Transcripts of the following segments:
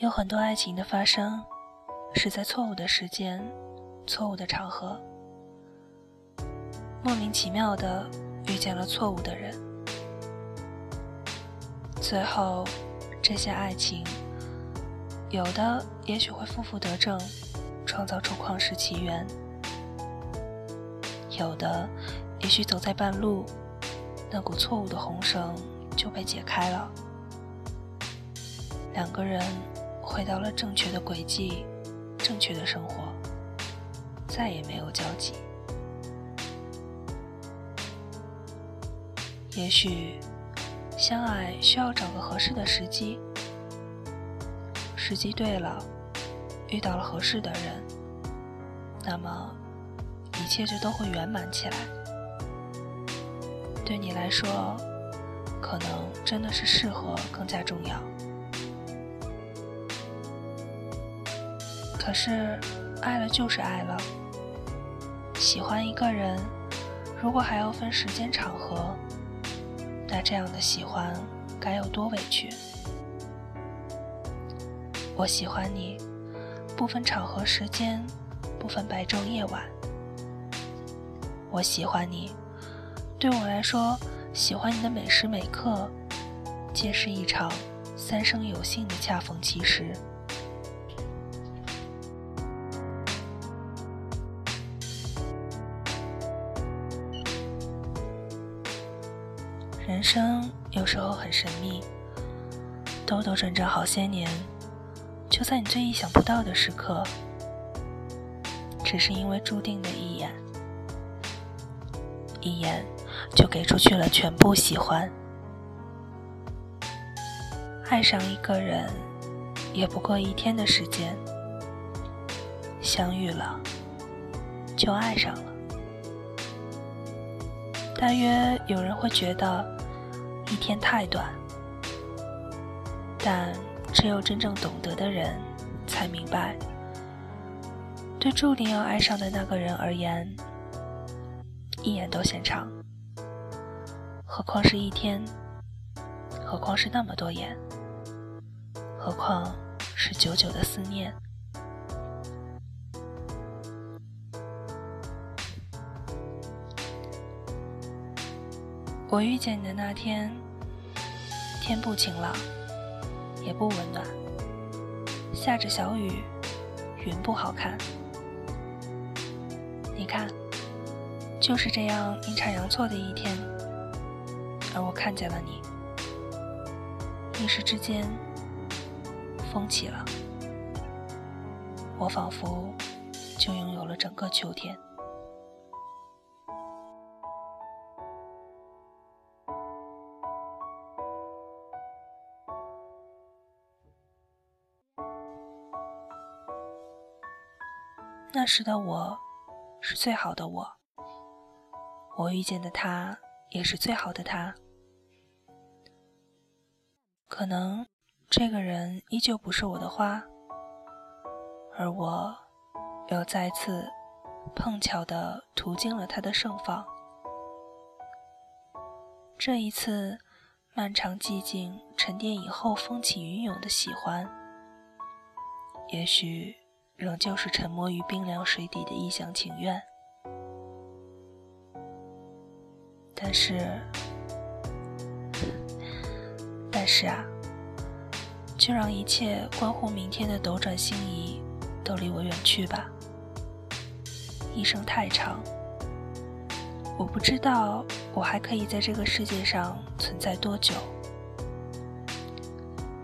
有很多爱情的发生，是在错误的时间、错误的场合，莫名其妙的遇见了错误的人，最后这些爱情，有的也许会负负得正，创造出旷世奇缘；有的也许走在半路，那股错误的红绳就被解开了，两个人。回到了正确的轨迹，正确的生活，再也没有交集。也许相爱需要找个合适的时机，时机对了，遇到了合适的人，那么一切就都会圆满起来。对你来说，可能真的是适合更加重要。可是，爱了就是爱了。喜欢一个人，如果还要分时间场合，那这样的喜欢该有多委屈？我喜欢你，不分场合时间，不分白昼夜晚。我喜欢你，对我来说，喜欢你的每时每刻，皆是一场三生有幸的恰逢其时。人生有时候很神秘，兜兜转转好些年，就在你最意想不到的时刻，只是因为注定的一眼，一眼就给出去了全部喜欢。爱上一个人，也不过一天的时间，相遇了，就爱上了。大约有人会觉得。一天太短，但只有真正懂得的人才明白，对注定要爱上的那个人而言，一眼都嫌长，何况是一天，何况是那么多眼，何况是久久的思念。我遇见你的那天，天不晴朗，也不温暖，下着小雨，云不好看。你看，就是这样阴差阳错的一天，而我看见了你，一时之间，风起了，我仿佛就拥有了整个秋天。那时的我，是最好的我。我遇见的他，也是最好的他。可能这个人依旧不是我的花，而我又再次碰巧的途经了他的盛放。这一次，漫长寂静沉淀以后，风起云涌的喜欢，也许。仍旧是沉没于冰凉水底的一厢情愿，但是，但是啊，就让一切关乎明天的斗转星移都离我远去吧。一生太长，我不知道我还可以在这个世界上存在多久。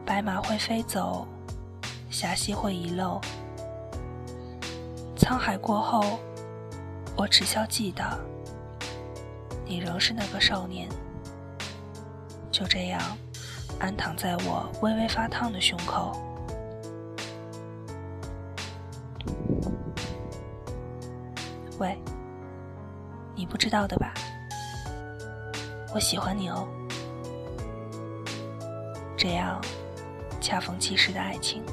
白马会飞走，霞溪会遗漏。沧海过后，我只需记得，你仍是那个少年。就这样，安躺在我微微发烫的胸口。喂，你不知道的吧？我喜欢你哦。这样，恰逢其时的爱情。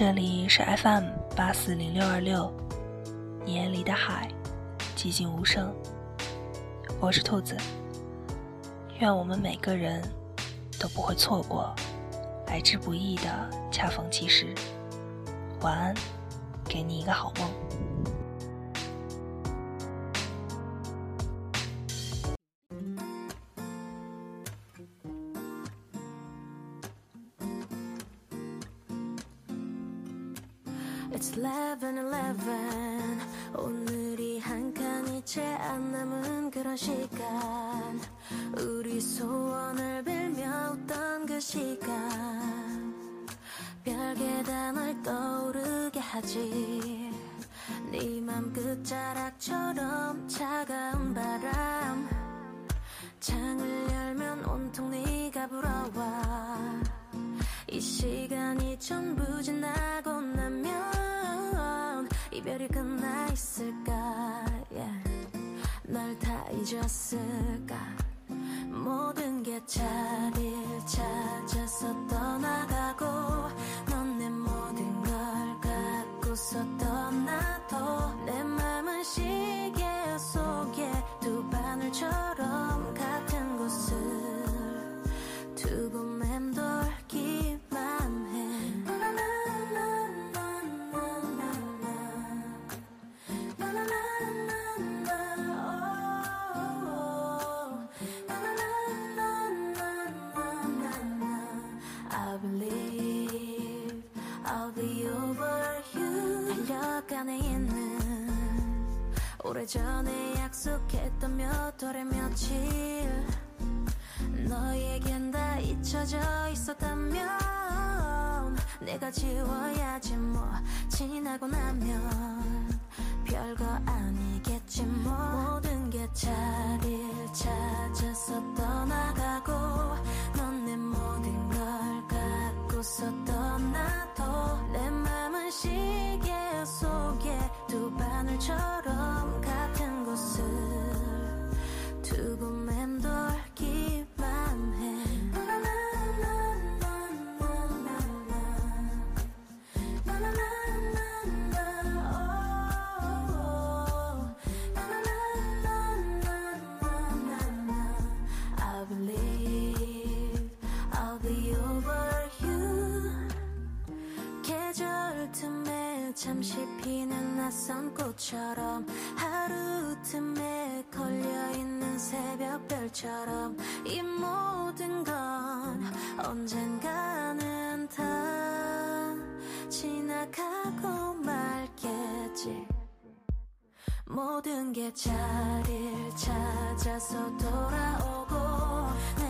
这里是 FM 八四零六二六，眼里的海，寂静无声。我是兔子，愿我们每个人都不会错过来之不易的恰逢其时。晚安，给你一个好梦。 그런 시간 우리 소원을 빌며 웃던 그 시간. 별 계단을 떠오르게 하지. 네맘 끝자락처럼 차가운 바람. 창을 열면 온통 네가 불어와. 이 시간이 전부 지나고 나면 이별이 끝나 있을까 잊었을까? 모든 게 자리를 찾아서 떠나가고 I'll be over you 달려가네 있는 오래전에 약속했던 몇 월의 며칠 너에겐 다 잊혀져 있었다면 내가 지워야지 뭐 지나고 나면 낯선 꽃처럼 하루 틈에 걸려있는 새벽별처럼 이 모든 건 언젠가는 다 지나가고 말겠지. 모든 게 자리를 찾아서 돌아오고 내